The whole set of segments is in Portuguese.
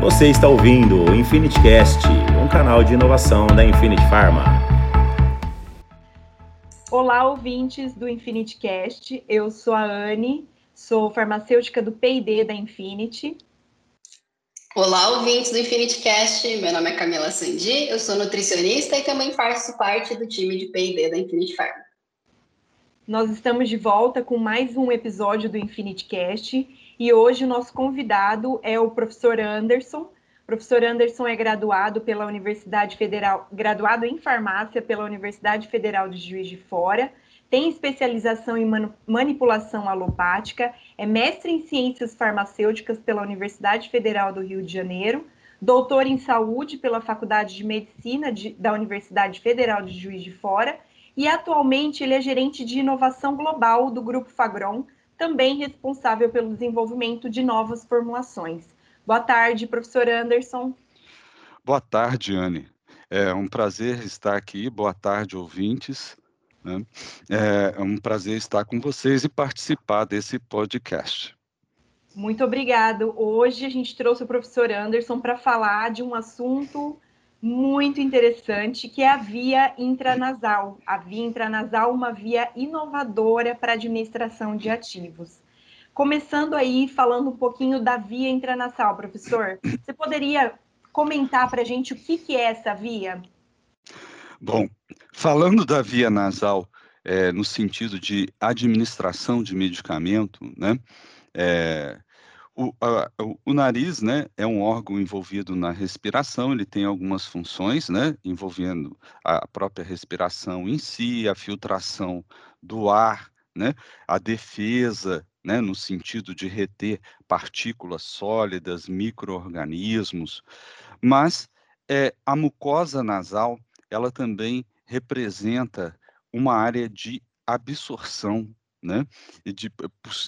Você está ouvindo o Infinity Cast, um canal de inovação da Infinity Pharma. Olá, ouvintes do Infinity Cast. Eu sou a Anne, sou farmacêutica do P&D da Infinity. Olá, ouvintes do Infinity Cast. Meu nome é Camila Sandi, eu sou nutricionista e também faço parte do time de P&D da Infinity Pharma. Nós estamos de volta com mais um episódio do Infinity Cast e hoje o nosso convidado é o professor Anderson. O professor Anderson é graduado pela Universidade Federal, graduado em farmácia pela Universidade Federal de Juiz de Fora, tem especialização em manipulação alopática, é mestre em ciências farmacêuticas pela Universidade Federal do Rio de Janeiro, doutor em saúde pela Faculdade de Medicina de, da Universidade Federal de Juiz de Fora e atualmente ele é gerente de inovação global do Grupo Fagron, também responsável pelo desenvolvimento de novas formulações. Boa tarde, professor Anderson. Boa tarde, Anne. É um prazer estar aqui. Boa tarde, ouvintes. Né? É um prazer estar com vocês e participar desse podcast. Muito obrigado. Hoje a gente trouxe o professor Anderson para falar de um assunto muito interessante, que é a via intranasal. A via intranasal, uma via inovadora para administração de ativos. Começando aí, falando um pouquinho da via intranasal, professor, você poderia comentar para a gente o que, que é essa via? Bom, falando da via nasal, é, no sentido de administração de medicamento, né, é, o, a, o, nariz, né, é um órgão envolvido na respiração, ele tem algumas funções, né, envolvendo a própria respiração em si, a filtração do ar, né, a defesa, né, no sentido de reter partículas sólidas, microorganismos, mas é, a mucosa nasal, ela também representa uma área de absorção né, de,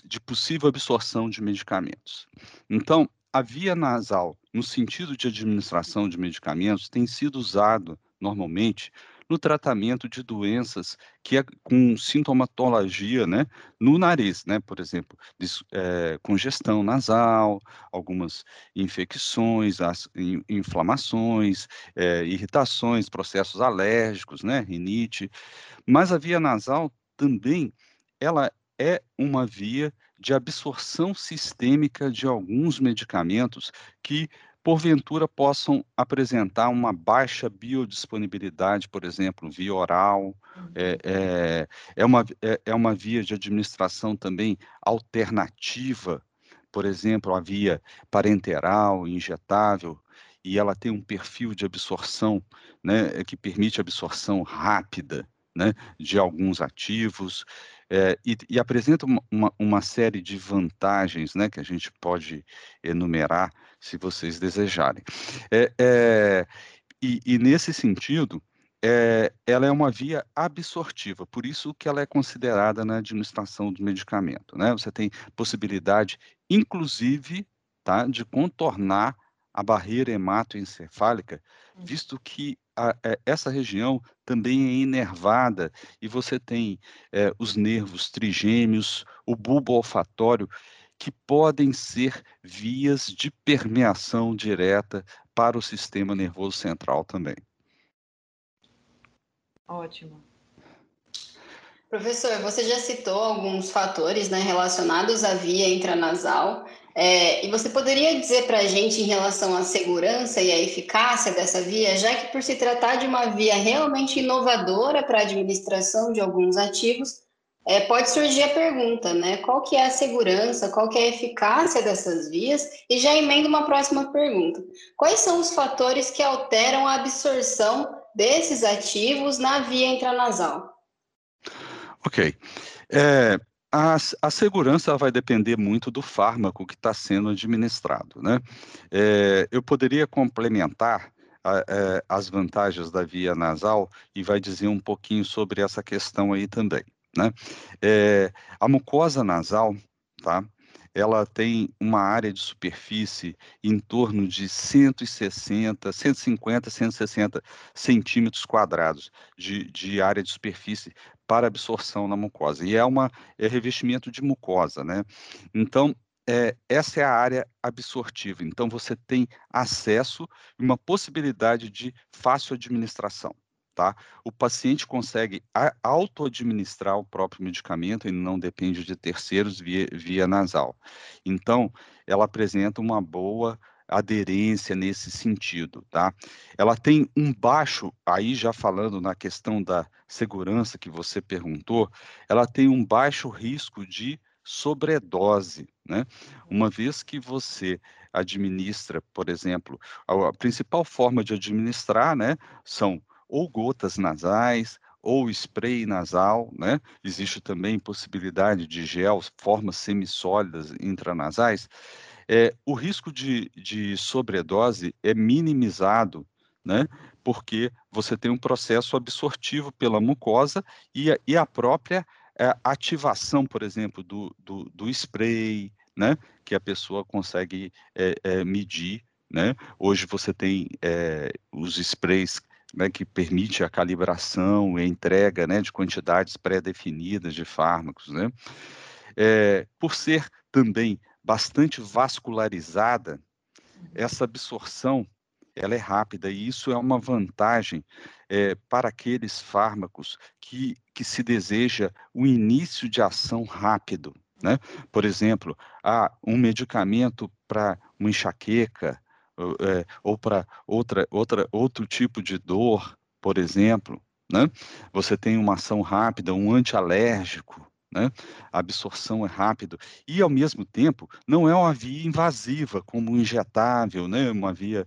de possível absorção de medicamentos. Então, a via nasal, no sentido de administração de medicamentos, tem sido usado normalmente no tratamento de doenças que é com sintomatologia, né, no nariz, né, por exemplo, é, congestão nasal, algumas infecções, as, in, inflamações, é, irritações, processos alérgicos, né, rinite, mas a via nasal também ela é uma via de absorção sistêmica de alguns medicamentos que, porventura, possam apresentar uma baixa biodisponibilidade, por exemplo, via oral, é, é, é, uma, é, é uma via de administração também alternativa, por exemplo, a via parenteral, injetável, e ela tem um perfil de absorção né, que permite absorção rápida né, de alguns ativos é, e, e, apresenta uma, uma, série de vantagens né, que a gente pode enumerar se vocês desejarem. É, é, e, e, nesse sentido, ela é uma via absortiva, por isso que ela é considerada na administração do medicamento. Né? Você tem possibilidade, inclusive, tá, de contornar a barreira hematoencefálica, hum. visto que a, é, essa região também é inervada e você tem é, os nervos trigêmeos, o bulbo olfatório, que podem ser vias de permeação direta para o sistema nervoso central também. Ótimo. Professor, você já citou alguns fatores né, relacionados à via intranasal é, e você poderia dizer para a gente em relação à segurança e à eficácia dessa via, já que por se tratar de uma via realmente inovadora para a administração de alguns ativos, é, pode surgir a pergunta, né? Qual que é a segurança, qual que é a eficácia dessas vias? E já emendo uma próxima pergunta. Quais são os fatores que alteram a absorção desses ativos na via intranasal? Ok. É, a, a, segurança vai depender muito do fármaco que está sendo administrado, né? É, eu poderia complementar a, a, é, as vantagens da via nasal e vai dizer um pouquinho sobre essa questão aí também, né? É, a mucosa nasal, tá? ela tem uma área de superfície em torno de 160, 150, 160 centímetros quadrados de, de área de superfície para absorção na mucosa. E é uma é revestimento de mucosa, né? Então, é, essa é a área absortiva. Então, você tem acesso e uma possibilidade de fácil administração. Tá? O paciente consegue auto-administrar o próprio medicamento e não depende de terceiros via, via nasal. Então, ela apresenta uma boa aderência nesse sentido, tá? Ela tem um baixo, aí já falando na questão da segurança que você perguntou, ela tem um baixo risco de sobredose, né? Uma vez que você administra, por exemplo, a, a principal forma de administrar, né, são ou gotas nasais, ou spray nasal, né? Existe também possibilidade de gel, formas semissólidas intranasais é, o risco de, de sobredose é minimizado, né? Porque você tem um processo absortivo pela mucosa e a, e a própria é, ativação, por exemplo, do, do, do, spray, né? Que a pessoa consegue é, é, medir, né? Hoje você tem os sprays né, que permite a calibração e a entrega né, de quantidades pré-definidas de fármacos. Né? É, por ser também bastante vascularizada, uhum. essa absorção ela é rápida e isso é uma vantagem é, para aqueles fármacos que, que se deseja o início de ação rápido. Né? Por exemplo, há um medicamento para uma enxaqueca ou, é, ou para outra, outra, outro tipo de dor, por exemplo. Né? Você tem uma ação rápida, um antialérgico, né? A absorção é rápido e, ao mesmo tempo, não é uma via invasiva, como injetável, né? Uma via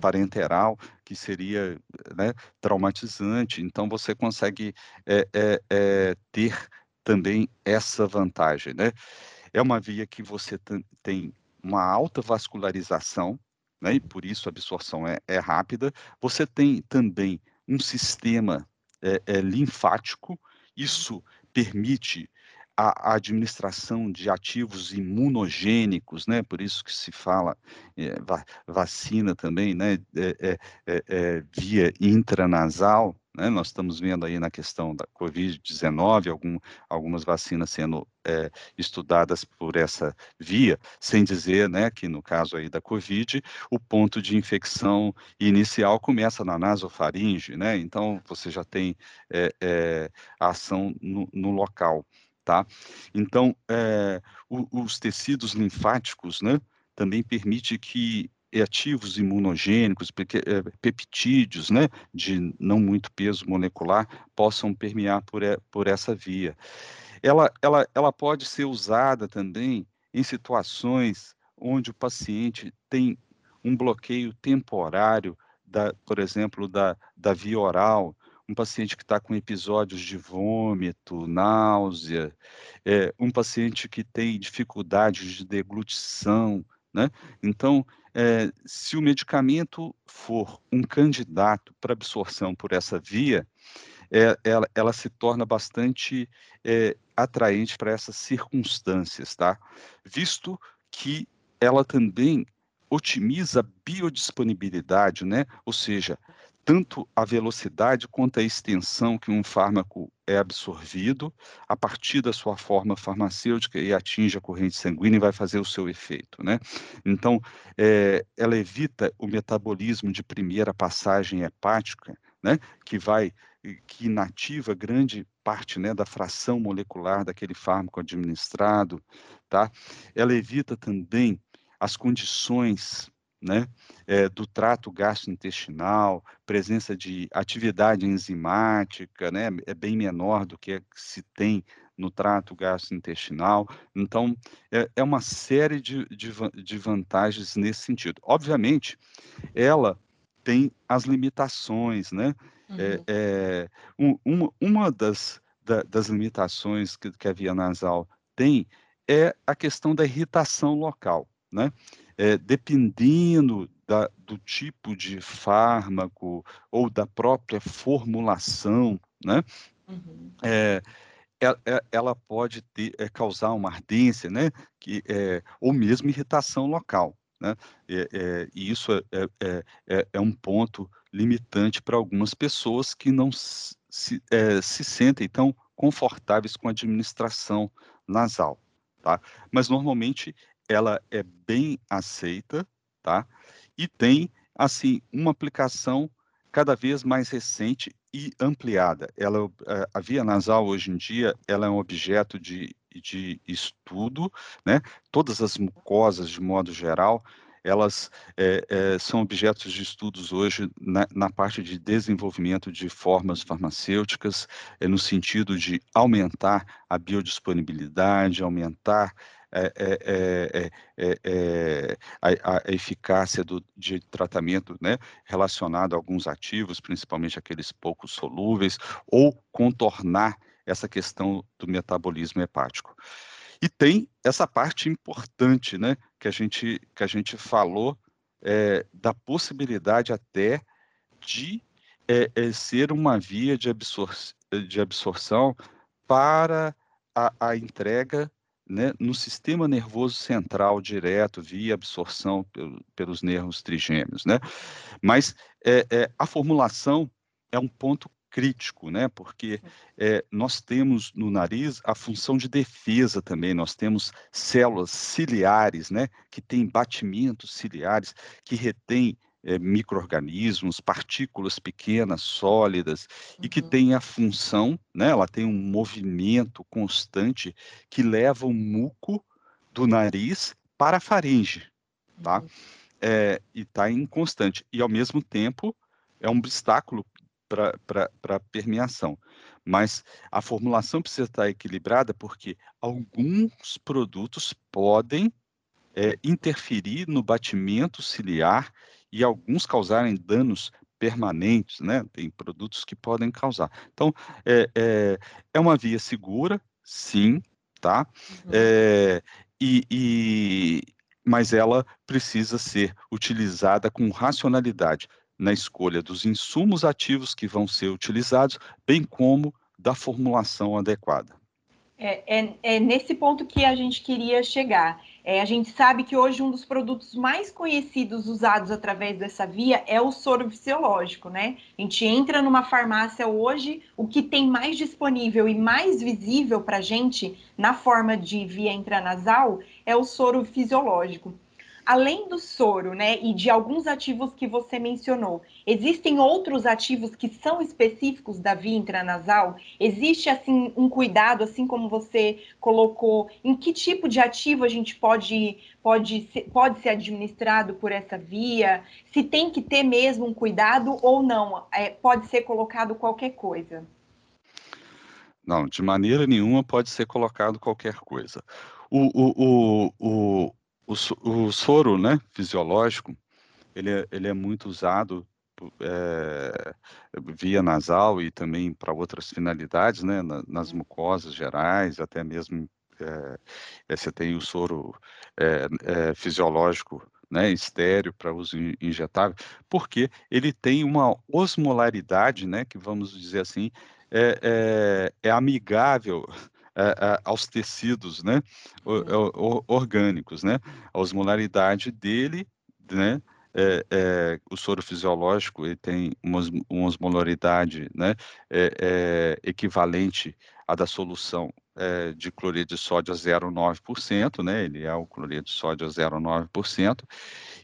parenteral que seria né, traumatizante. Então, você consegue é, é, é, ter também essa vantagem, né? É uma via que você tem uma alta vascularização, né? E por isso a absorção é, é rápida. Você tem também um sistema é, é, linfático. Isso permite a, administração de ativos imunogênicos, né? Por isso que se fala é, va vacina também, né? É, é, é via intranasal, né? Nós estamos vendo aí na questão da Covid-19 algum, algumas vacinas sendo é, estudadas por essa via, sem dizer, né, que no caso aí da Covid, o ponto de infecção inicial começa na nasofaringe, né? Então você já tem é, a ação no, no local tá? Então, é, o, os tecidos linfáticos, né, também permite que ativos imunogênicos, eh, peptídeos, né, de não muito peso molecular, possam permear por, por essa via. Ela, ela, ela pode ser usada também em situações onde o paciente tem um bloqueio temporário, da, por exemplo, da, da via oral, um paciente que está com episódios de vômito, náusea, é, um paciente que tem dificuldade de deglutição, né? Então, é, se o medicamento for um candidato para absorção por essa via, é, ela, ela, se torna bastante é, atraente para essas circunstâncias, tá? Visto que ela também otimiza a biodisponibilidade, né? Ou seja, tanto a velocidade quanto a extensão que um fármaco é absorvido a partir da sua forma farmacêutica e atinge a corrente sanguínea e vai fazer o seu efeito, né? Então, é, ela evita o metabolismo de primeira passagem hepática, né? Que vai, que inativa grande parte, né, da fração molecular daquele fármaco administrado, tá? Ela evita também as condições né, é, do trato gastrointestinal, presença de atividade enzimática, né, é bem menor do que se tem no trato gastrointestinal. Então, é, é uma série de, de, de, vantagens nesse sentido. Obviamente, ela tem as limitações, né? Uhum. É, um, uma, uma das, da, das limitações que, que a via nasal tem é a questão da irritação local, né? É, dependendo da, do tipo de fármaco ou da própria formulação, né? Uhum. É, ela pode ter, é, causar uma ardência, né? Que, é, ou mesmo irritação local. Né? É, é, e isso é, é, é, um ponto limitante para algumas pessoas que não se, se sentem tão confortáveis com a administração nasal. Tá? Mas normalmente ela é bem aceita, tá? E tem, assim, uma aplicação cada vez mais recente e ampliada. Ela, eh, a via nasal, hoje em dia, ela é um objeto de, de estudo, né? Todas as mucosas, de modo geral, elas é, é, são objetos de estudos hoje na, na, parte de desenvolvimento de formas farmacêuticas, é, no sentido de aumentar a biodisponibilidade, aumentar é, a, a, eficácia do, de tratamento né, relacionado a alguns ativos, principalmente aqueles pouco solúveis, ou contornar essa questão do metabolismo hepático. E tem essa parte importante, né, que a gente, que a gente falou, é, da possibilidade até de é, é, ser uma via de, absor de absorção para a, a entrega né, no sistema nervoso central direto, via absorção pelo, pelos nervos trigêmeos. Né? Mas é, é, a formulação é um ponto crítico, né? Porque é, nós temos no nariz a função de defesa também. Nós temos células ciliares, né? Que têm batimentos ciliares que retêm é, microorganismos, partículas pequenas, sólidas, uhum. e que uhum. tem a função, né? Ela tem um movimento constante que leva o muco do nariz para a faringe, tá? Uhum. É, e está em constante. E ao mesmo tempo é um obstáculo para a permeação. Mas a formulação precisa estar equilibrada porque alguns produtos podem é, interferir no batimento ciliar e alguns causarem danos permanentes, né? Tem produtos que podem causar. Então, é, é, é uma via segura, sim, tá? Uhum. É, e, e, mas ela precisa ser utilizada com racionalidade na escolha dos insumos ativos que vão ser utilizados, bem como da formulação adequada. É, é, é, nesse ponto que a gente queria chegar. É, a gente sabe que hoje um dos produtos mais conhecidos usados através dessa via é o soro fisiológico, né? A gente entra numa farmácia hoje, o que tem mais disponível e mais visível para a gente na forma de via intranasal é o soro fisiológico além do soro, né, e de alguns ativos que você mencionou, existem outros ativos que são específicos da via intranasal? Existe assim um cuidado, assim como você colocou, em que tipo de ativo a gente pode pode ser, pode ser administrado por essa via? Se tem que ter mesmo um cuidado ou não? É, pode ser colocado qualquer coisa? Não, de maneira nenhuma pode ser colocado qualquer coisa. O, o, o, o, o soro né, fisiológico, ele é, ele é muito usado é, via nasal e também para outras finalidades, né, na, nas mucosas gerais, até mesmo é, você tem o soro é, fisiológico né, estéreo para uso injetável, porque ele tem uma osmolaridade, né, que vamos dizer assim, é, é, é amigável aos tecidos, né, orgânicos, né, a osmolaridade dele, né, é, é, o soro fisiológico ele tem uma, uma osmolaridade né, é, é equivalente à da solução é, de cloreto de sódio a 0,9%, né, ele é o cloreto de sódio a 0,9%,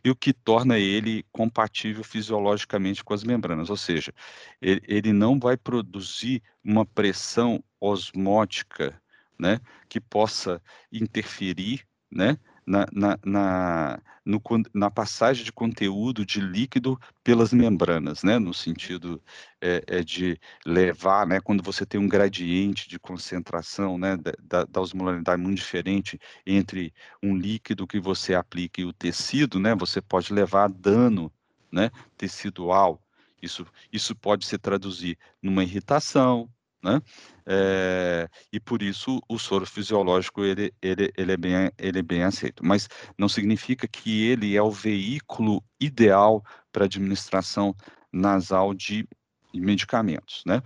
e o que torna ele compatível fisiologicamente com as membranas, ou seja, ele, ele não vai produzir uma pressão osmótica né, que possa interferir né, na, na, na, no, na passagem de conteúdo de líquido pelas membranas, né, no sentido é, é de levar, né, quando você tem um gradiente de concentração né, da, da osmolaridade muito diferente entre um líquido que você aplica e o tecido, né, você pode levar dano né, tecidual. Isso, isso pode se traduzir numa irritação, né? É, e por isso o soro fisiológico ele, ele, ele, é bem, ele é bem aceito, mas não significa que ele é o veículo ideal para administração nasal de medicamentos, né?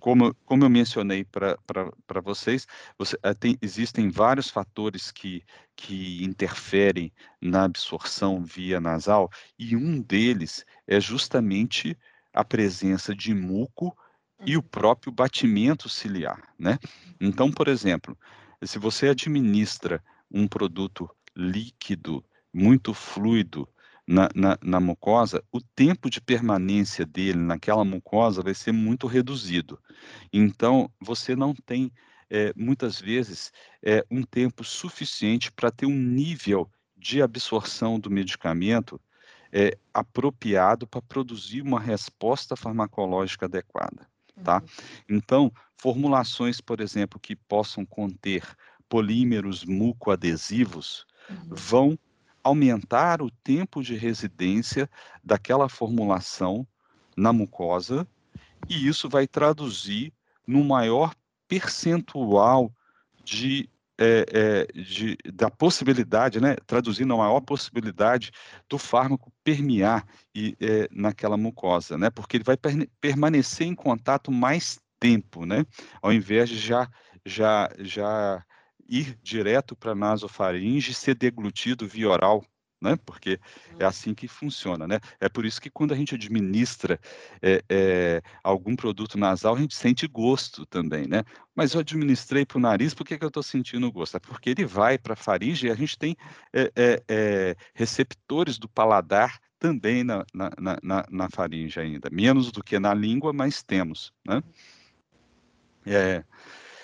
Como, como eu mencionei para vocês, você, eh, tem, existem vários fatores que, que interferem na absorção via nasal, e um deles é justamente a presença de muco e o próprio batimento ciliar, né? Então, por exemplo, se você administra um produto líquido, muito fluido na, na, na, mucosa, o tempo de permanência dele naquela mucosa vai ser muito reduzido. Então, você não tem, é, muitas vezes, é, um tempo suficiente para ter um nível de absorção do medicamento é, apropriado para produzir uma resposta farmacológica adequada. Tá? Uhum. Então, formulações, por exemplo, que possam conter polímeros mucoadesivos uhum. vão aumentar o tempo de residência daquela formulação na mucosa, e isso vai traduzir no maior percentual de, é, é, de, da possibilidade, né, traduzindo a maior possibilidade do fármaco permear e, é, naquela mucosa, né, porque ele vai per permanecer em contato mais tempo, né, ao invés de já, já, já ir direto para a nasofaringe e ser deglutido via oral, né? Porque é uhum. assim que funciona, né? É por isso que quando a gente administra é, é, algum produto nasal, a gente sente gosto também, né? Mas eu administrei para o nariz, por que, que eu estou sentindo gosto? É porque ele vai para a faringe e a gente tem é, receptores do paladar também na, na, na, na, faringe ainda, menos do que na língua, mas temos, né? É,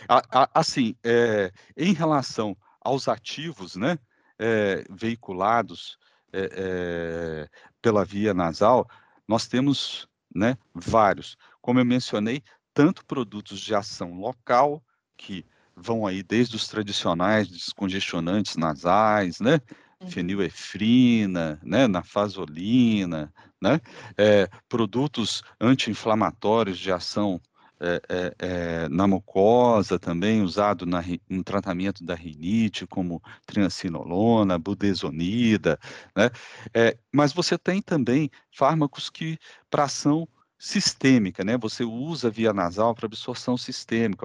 a, a, assim, é, em relação aos ativos, né, é, veiculados é, pela via nasal, nós temos, né, vários. Como eu mencionei, tanto produtos de ação local, que vão aí desde os tradicionais descongestionantes nasais, né, uhum. fenilefrina, né, nafasolina, né, é, produtos anti-inflamatórios de ação é, é, é, na mucosa também, usado na, no tratamento da rinite, como triancinolona, budesonida, né? É, mas você tem também fármacos que, para ação sistêmica, né? Você usa via nasal para absorção sistêmica,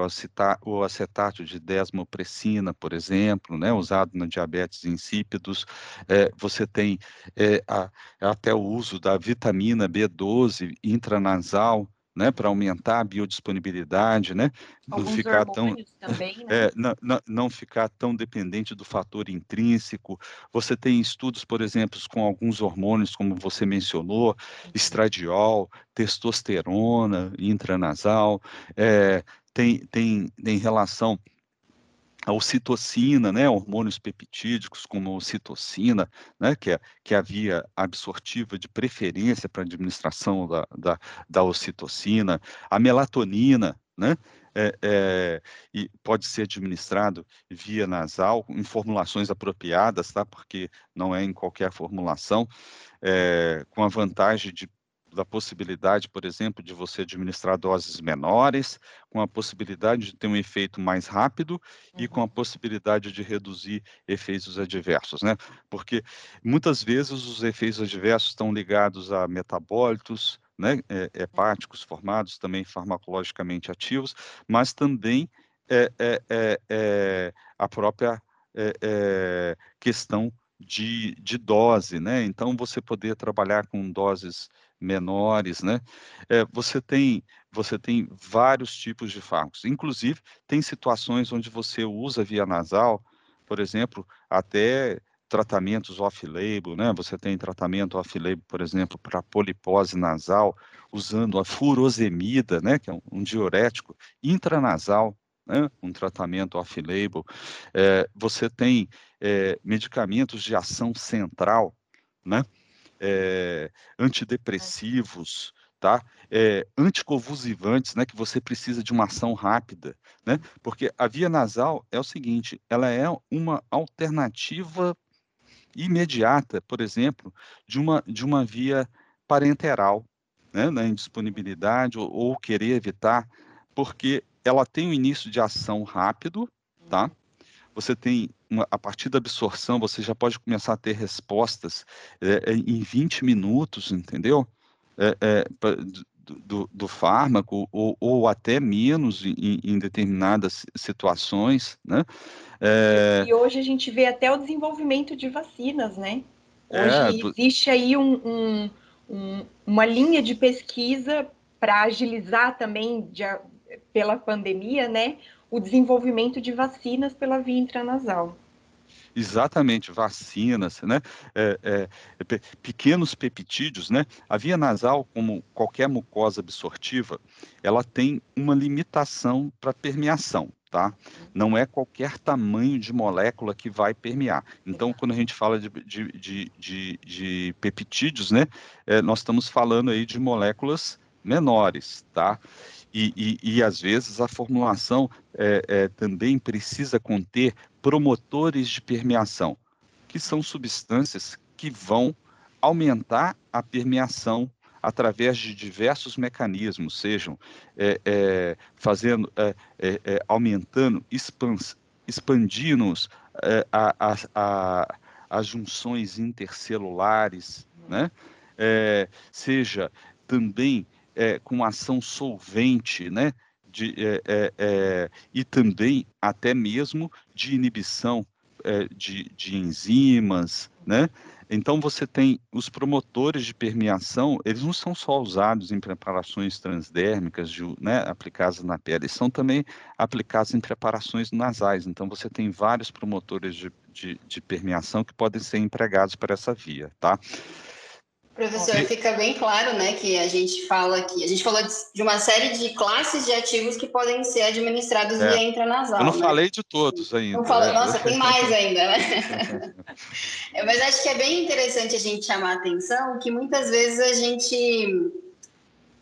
o, acetato de desmopressina, por exemplo, né? Usado na diabetes insípidos. É, você tem é, a, até o uso da vitamina B12 intranasal, né, para aumentar a biodisponibilidade, né, não ficar tão também, né? é, não, não, não, ficar tão dependente do fator intrínseco. Você tem estudos, por exemplo, com alguns hormônios, como você mencionou, uhum. estradiol, testosterona intranasal, é, tem, tem, tem relação a ocitocina, né, hormônios peptídicos como ocitocina, né, que é, que é a via absortiva de preferência para administração da, da, da ocitocina, a melatonina, né, é, é, e pode ser administrado via nasal, em formulações apropriadas, tá, porque não é em qualquer formulação, é, com a vantagem de da possibilidade, por exemplo, de você administrar doses menores, com a possibilidade de ter um efeito mais rápido uhum. e com a uhum. possibilidade de reduzir efeitos adversos, né? Porque muitas vezes os efeitos adversos estão ligados a metabólitos, né, é, hepáticos formados, também farmacologicamente ativos, mas também é, é, é, é a própria é, é, questão de, de dose, né? Então, você poder trabalhar com doses menores, né? É, você tem você tem vários tipos de fármacos. Inclusive, tem situações onde você usa via nasal, por exemplo, até tratamentos off-label, né? Você tem tratamento off-label, por exemplo, para polipose nasal, usando a furosemida, né? Que é um, um diurético intranasal, né? Um tratamento off-label. É, você tem é, medicamentos de ação central, né? é, antidepressivos, tá? É, anticonvulsivantes, né, que você precisa de uma ação rápida, né? Porque a via nasal é o seguinte, ela é uma alternativa imediata, por exemplo, de uma de uma via parenteral, né, na indisponibilidade ou, ou querer evitar, porque ela tem um início de ação rápido, tá? você tem, uma, a partir da absorção, você já pode começar a ter respostas é, em 20 minutos, entendeu? É, é, do, do, fármaco, ou, ou, até menos em, em determinadas situações, né? É... E hoje a gente vê até o desenvolvimento de vacinas, né? Hoje é, existe aí um, um, um, uma linha de pesquisa para agilizar também de, pela pandemia, né? o desenvolvimento de vacinas pela via intranasal. Exatamente, vacinas, né? É, é, é pequenos peptídeos, né? A via nasal, como qualquer mucosa absortiva, ela tem uma limitação para permeação, tá? Não é qualquer tamanho de molécula que vai permear. Então, quando a gente fala de, de, de, de, de peptídeos, né? É, nós estamos falando aí de moléculas menores, tá? E, e, e, às vezes a formulação é, é, também precisa conter promotores de permeação, que são substâncias que vão aumentar a permeação através de diversos mecanismos, sejam é, é fazendo, é, aumentando, expans, expandindo a, a, a, as junções intercelulares, né? seja também é, com ação solvente, né? De, é, é, é, e também até mesmo de inibição é, de, de enzimas, né? Então você tem os promotores de permeação, eles não são só usados em preparações transdérmicas, de, né, aplicadas na pele, são também aplicados em preparações nasais. Então você tem vários promotores de, de, de permeação que podem ser empregados para essa via, tá? Professor, fica bem claro, né, que a gente fala aqui, a gente falou de uma série de classes de ativos que podem ser administrados é. via intranasal. Eu não né? falei de todos ainda. Não falei, né? Nossa, tem mais ainda, né? É, mas acho que é bem interessante a gente chamar a atenção que muitas vezes a gente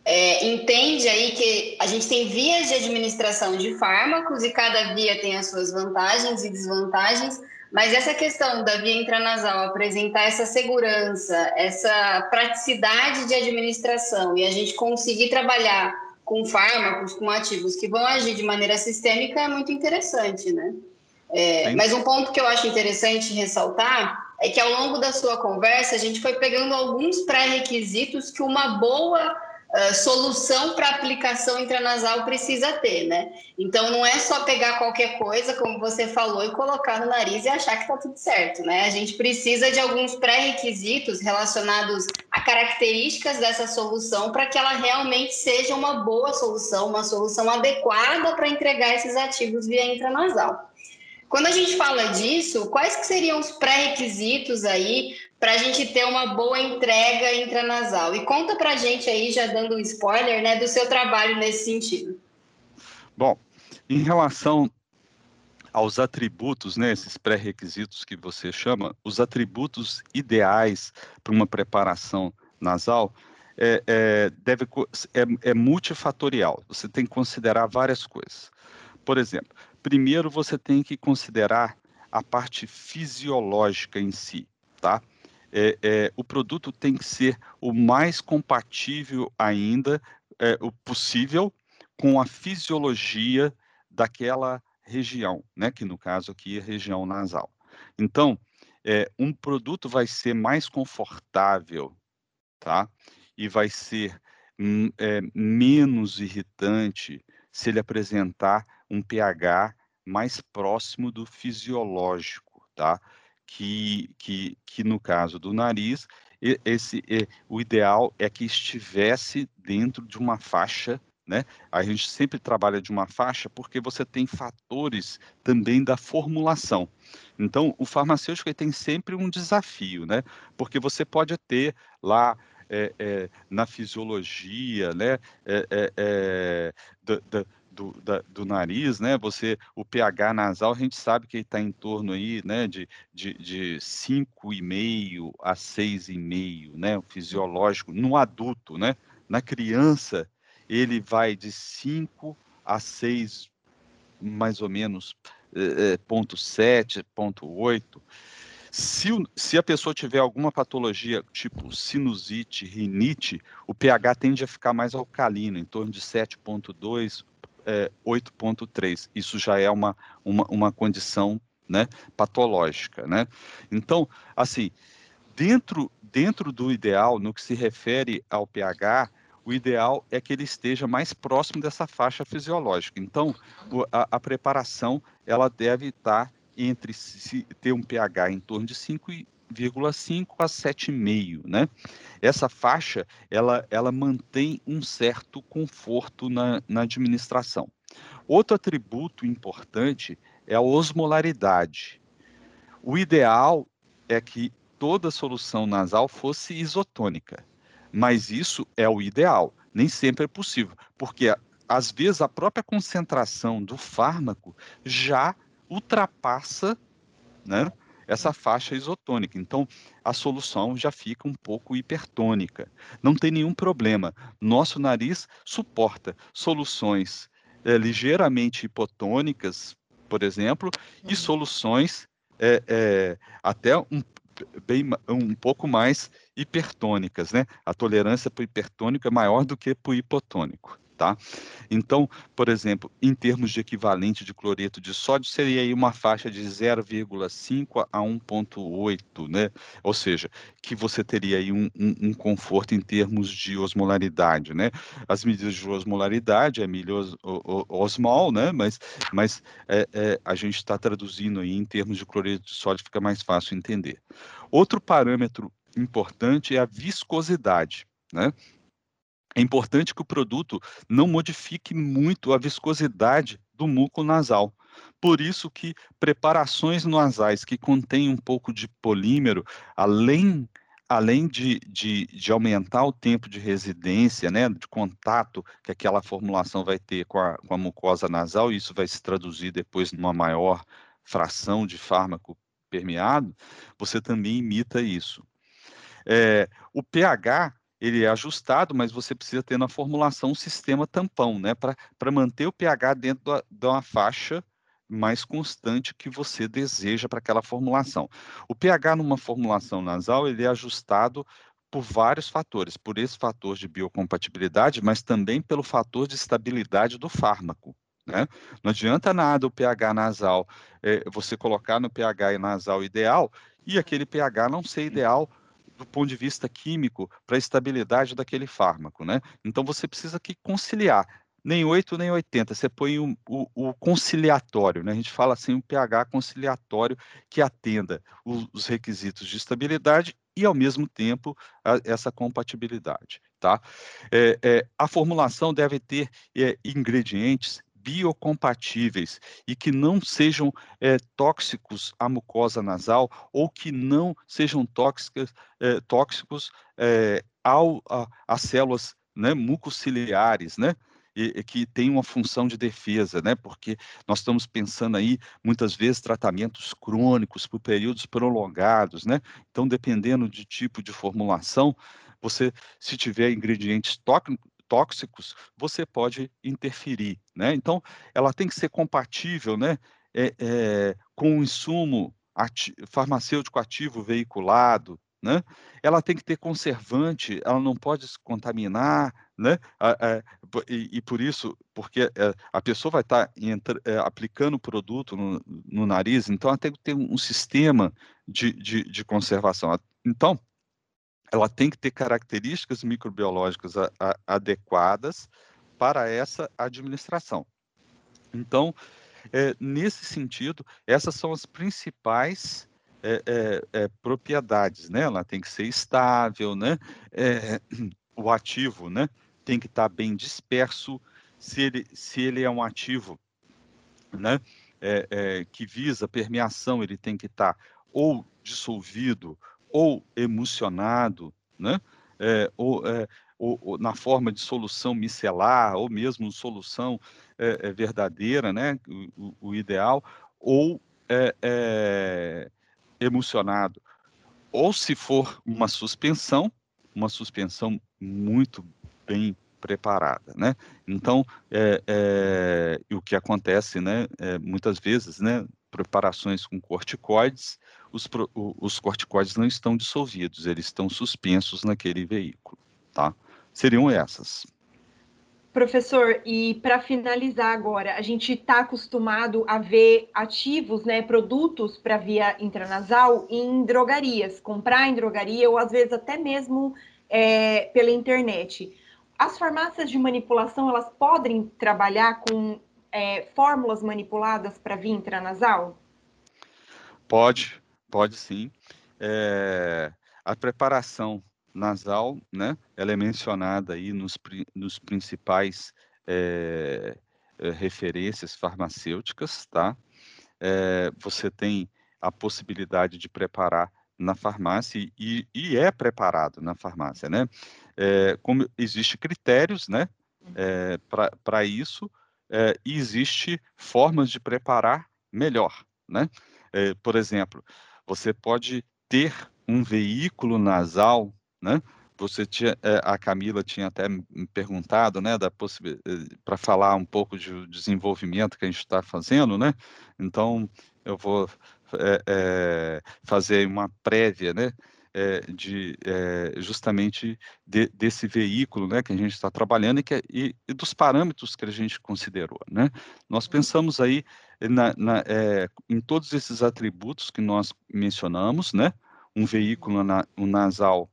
é, entende aí que a gente tem vias de administração de fármacos e cada via tem as suas vantagens e desvantagens, mas essa questão da via intranasal apresentar essa segurança, essa praticidade de administração e a gente conseguir trabalhar com fármacos, com ativos que vão agir de maneira sistêmica é muito interessante, né? É, mas um ponto que eu acho interessante ressaltar é que ao longo da sua conversa a gente foi pegando alguns pré-requisitos que uma boa solução para aplicação intranasal precisa ter, né? Então não é só pegar qualquer coisa, como você falou, e colocar no nariz e achar que está tudo certo, né? A gente precisa de alguns pré-requisitos relacionados a características dessa solução para que ela realmente seja uma boa solução, uma solução adequada para entregar esses ativos via intranasal. Quando a gente fala disso, quais que seriam os pré-requisitos aí para a gente ter uma boa entrega intranasal. E conta para a gente aí, já dando um spoiler, né, do seu trabalho nesse sentido. Bom, em relação aos atributos, né, esses pré-requisitos que você chama, os atributos ideais para uma preparação nasal é, é, deve, é, é multifatorial. Você tem que considerar várias coisas. Por exemplo, primeiro você tem que considerar a parte fisiológica em si, tá? É, é, o produto tem que ser o mais compatível ainda é, o possível com a fisiologia daquela região, né? Que no caso aqui é região nasal. Então, é, um produto vai ser mais confortável, tá? E vai ser hum, é, menos irritante se ele apresentar um pH mais próximo do fisiológico, tá? Que, que, que no caso do nariz, esse, o ideal é que estivesse dentro de uma faixa né? A gente sempre trabalha de uma faixa porque você tem fatores também da formulação. Então, o farmacêutico tem sempre um desafio, né? Porque você pode ter lá é, é, na fisiologia, né? É, é do, do, da, do nariz, né? Você, o pH nasal, a gente sabe que ele está em torno aí, né, de, de, de 5,5 a 6,5, né? O fisiológico, no adulto, né? Na criança, ele vai de 5 a 6, mais ou menos, é, ponto 7, ponto 8. Se, se, a pessoa tiver alguma patologia, tipo sinusite, rinite, o pH tende a ficar mais alcalino, em torno de 7,2 é, 8,3. Isso já é uma, uma, uma condição né, patológica. Né? Então, assim, dentro, dentro do ideal, no que se refere ao pH, o ideal é que ele esteja mais próximo dessa faixa fisiológica. Então, a, a preparação ela deve estar entre se, ter um pH em torno de 5 e 7,5 a 7,5, né? Essa faixa, ela, ela mantém um certo conforto na, na administração. Outro atributo importante é a osmolaridade. O ideal é que toda solução nasal fosse isotônica, mas isso é o ideal, nem sempre é possível, porque às vezes a própria concentração do fármaco já ultrapassa né, essa faixa isotônica. Então, a solução já fica um pouco hipertônica. Não tem nenhum problema. Nosso nariz suporta soluções é, ligeiramente hipotônicas, por exemplo, uhum. e soluções é, é, até um, bem, um pouco mais hipertônicas, né? A tolerância para o hipertônico é maior do que para o hipotônico tá? Então, por exemplo, em termos de equivalente de cloreto de sódio, seria aí uma faixa de 0,5 a 1,8, né? Ou seja, que você teria aí um, um, um, conforto em termos de osmolaridade, né? As medidas de osmolaridade é milho osmol, né? Mas, mas é, é, a gente está traduzindo aí em termos de cloreto de sódio, fica mais fácil entender. Outro parâmetro importante é a viscosidade, né? É importante que o produto não modifique muito a viscosidade do muco nasal. Por isso que preparações nasais que contêm um pouco de polímero, além, além de, de, de aumentar o tempo de residência, né, de contato que aquela formulação vai ter com a, com a mucosa nasal, isso vai se traduzir depois numa maior fração de fármaco permeado, você também imita isso. É, o pH ele é ajustado, mas você precisa ter na formulação um sistema tampão, né, para manter o pH dentro da, de uma faixa mais constante que você deseja para aquela formulação. O pH numa formulação nasal, ele é ajustado por vários fatores, por esse fator de biocompatibilidade, mas também pelo fator de estabilidade do fármaco. Né? Não adianta nada o pH nasal, é, você colocar no pH nasal ideal e aquele pH não ser ideal do ponto de vista químico para a estabilidade daquele fármaco, né? Então você precisa que conciliar nem 8 nem 80, você põe o, o, o, conciliatório, né? A gente fala assim, um pH conciliatório que atenda os, os requisitos de estabilidade e, ao mesmo tempo, a, essa compatibilidade, tá? É, é, a formulação deve ter é, ingredientes biocompatíveis e que não sejam é, tóxicos à mucosa nasal ou que não sejam tóxicos, é, tóxicos é, ao, a, às células né, mucociliares, né? E, e que tem uma função de defesa, né? Porque nós estamos pensando aí muitas vezes tratamentos crônicos por períodos prolongados, né? Então, dependendo de tipo de formulação, você, se tiver ingredientes tóxicos, você pode interferir, né? Então, ela tem que ser compatível, né? É, é, com o insumo ati farmacêutico ativo veiculado, né? Ela tem que ter conservante, ela não pode se contaminar, né? e, e, por isso, porque é, a pessoa vai estar tá é, aplicando o produto no, no, nariz, então ela tem que ter um sistema de, de, de conservação. Então, ela tem que ter características microbiológicas a, a, adequadas para essa administração. Então, é, nesse sentido, essas são as principais é, é, é propriedades, né? Ela tem que ser estável, né? É, o ativo, né? Tem que estar bem disperso. Se ele, se ele é um ativo, né? É, que visa permeação, ele tem que estar ou dissolvido ou emocionado, né? É, ou, é, ou, ou, na forma de solução micelar, ou mesmo solução é, verdadeira, né? O, o, ideal, ou emocionado. Ou se for uma suspensão, uma suspensão muito bem preparada, né? Então, é, é, o que acontece, né? É, muitas vezes, né? Preparações com corticoides, os, os corticoides não estão dissolvidos, eles estão suspensos naquele veículo, tá? Seriam essas. Professor, e para finalizar agora, a gente está acostumado a ver ativos, né, produtos para via intranasal em drogarias, comprar em drogaria ou às vezes até mesmo é, pela internet. As farmácias de manipulação, elas podem trabalhar com é, fórmulas manipuladas para via intranasal? Pode, Pode sim. É, a preparação nasal, né, ela é mencionada aí nos, nos principais é, referências farmacêuticas, tá? Você tem a possibilidade de preparar na farmácia e, e é preparado na farmácia, né? Como existe critérios, né, é, para isso é, e existe formas de preparar melhor, né? É, por exemplo, você pode ter um veículo nasal, né? Você tinha, é, a Camila tinha até me perguntado, né, da é, para falar um pouco de desenvolvimento que a gente está fazendo, né? Então eu vou é, fazer uma prévia, né? É, de é, justamente de, desse veículo né, que a gente está trabalhando e, que, e, e, dos parâmetros que a gente considerou. Né? Nós uhum. pensamos aí na, na, é, em todos esses atributos que nós mencionamos, né? um veículo na, um nasal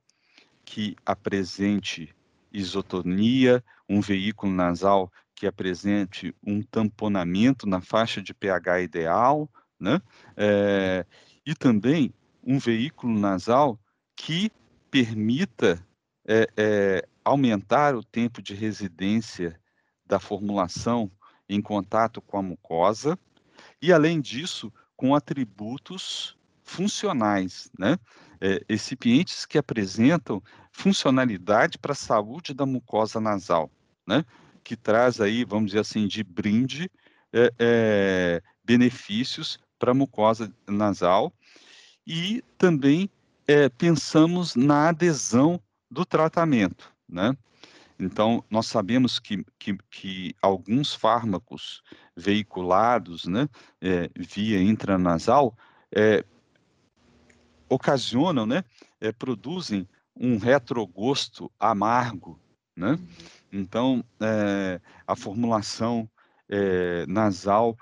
que apresente isotonia, um veículo nasal que apresente um tamponamento na faixa de pH ideal, né? É, e também um veículo nasal que permita é, é, aumentar o tempo de residência da formulação em contato com a mucosa e, além disso, com atributos funcionais, né? É, recipientes que apresentam funcionalidade para a saúde da mucosa nasal, né? Que traz aí, vamos dizer assim, de brinde é, é, benefícios para a mucosa nasal e também é, pensamos na adesão do tratamento, né? Então, nós sabemos que, que, que alguns fármacos veiculados, né, é, via intranasal, é, ocasionam, né, é, produzem um retrogosto amargo, né? Então, é, a formulação nasal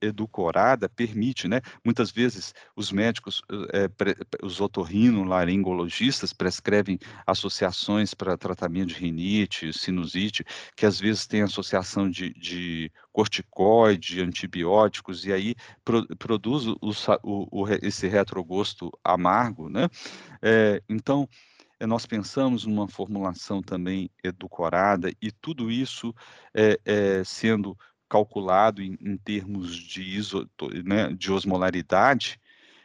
edulcorada permite, né? Muitas vezes os médicos, é, pre, os otorrino-laringologistas prescrevem associações para tratamento de rinite, sinusite, que às vezes tem associação de, de corticoide, antibióticos, e aí pro, produz o, o, o, esse retrogosto amargo, né? É, então, nós pensamos numa formulação também edulcorada e tudo isso é, é, sendo calculado em, em termos de, iso, né, de osmolaridade,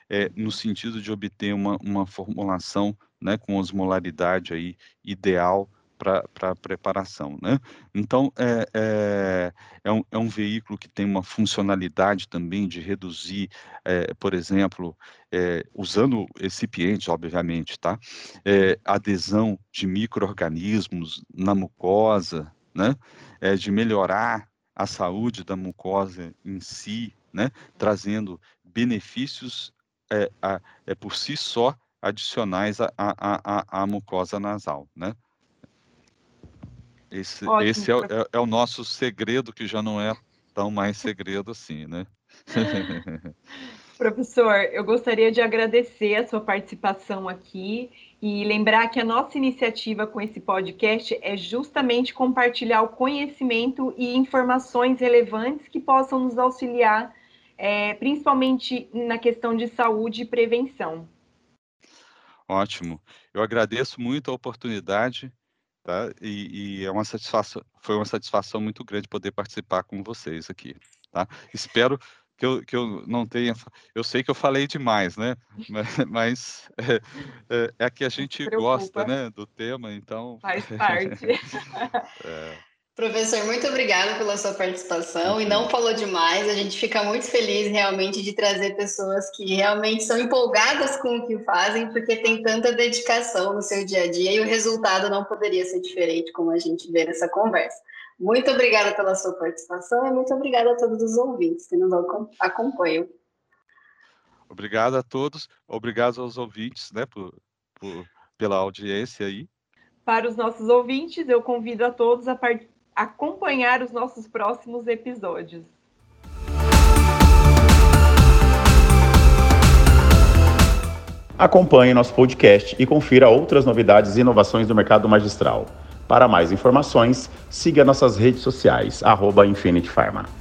é, no sentido de obter uma, uma formulação né, com osmolaridade aí ideal para a preparação. Né? Então, é, é, é, um, é um veículo que tem uma funcionalidade também de reduzir, é, por exemplo, é, usando recipientes, obviamente, tá? É, adesão de micro-organismos na mucosa, né? É, de melhorar a saúde da mucosa em si, né, trazendo benefícios é, a, é por si só adicionais à, mucosa nasal, né? Esse, esse é, é, é, o nosso segredo, que já não é tão mais segredo assim, né? Professor, eu gostaria de agradecer a sua participação aqui e lembrar que a nossa iniciativa com esse podcast é justamente compartilhar o conhecimento e informações relevantes que possam nos auxiliar, é, principalmente na questão de saúde e prevenção. Ótimo. Eu agradeço muito a oportunidade, tá? E, e é uma satisfação, foi uma satisfação muito grande poder participar com vocês aqui, tá? Espero que eu, que eu não tenha. Eu sei que eu falei demais, né? Mas é, é, é que a gente gosta né, do tema, então. Faz parte. é. Professor, muito obrigada pela sua participação e não falou demais. A gente fica muito feliz realmente de trazer pessoas que realmente são empolgadas com o que fazem, porque tem tanta dedicação no seu dia a dia e o resultado não poderia ser diferente, como a gente vê nessa conversa. Muito obrigada pela sua participação e muito obrigada a todos os ouvintes que nos acompanham. Obrigado a todos, obrigado aos ouvintes, né, por, por, pela audiência aí. Para os nossos ouvintes, eu convido a todos a acompanhar os nossos próximos episódios. Acompanhe nosso podcast e confira outras novidades e inovações do mercado magistral. Para mais informações, siga nossas redes sociais, arroba Infinity Pharma.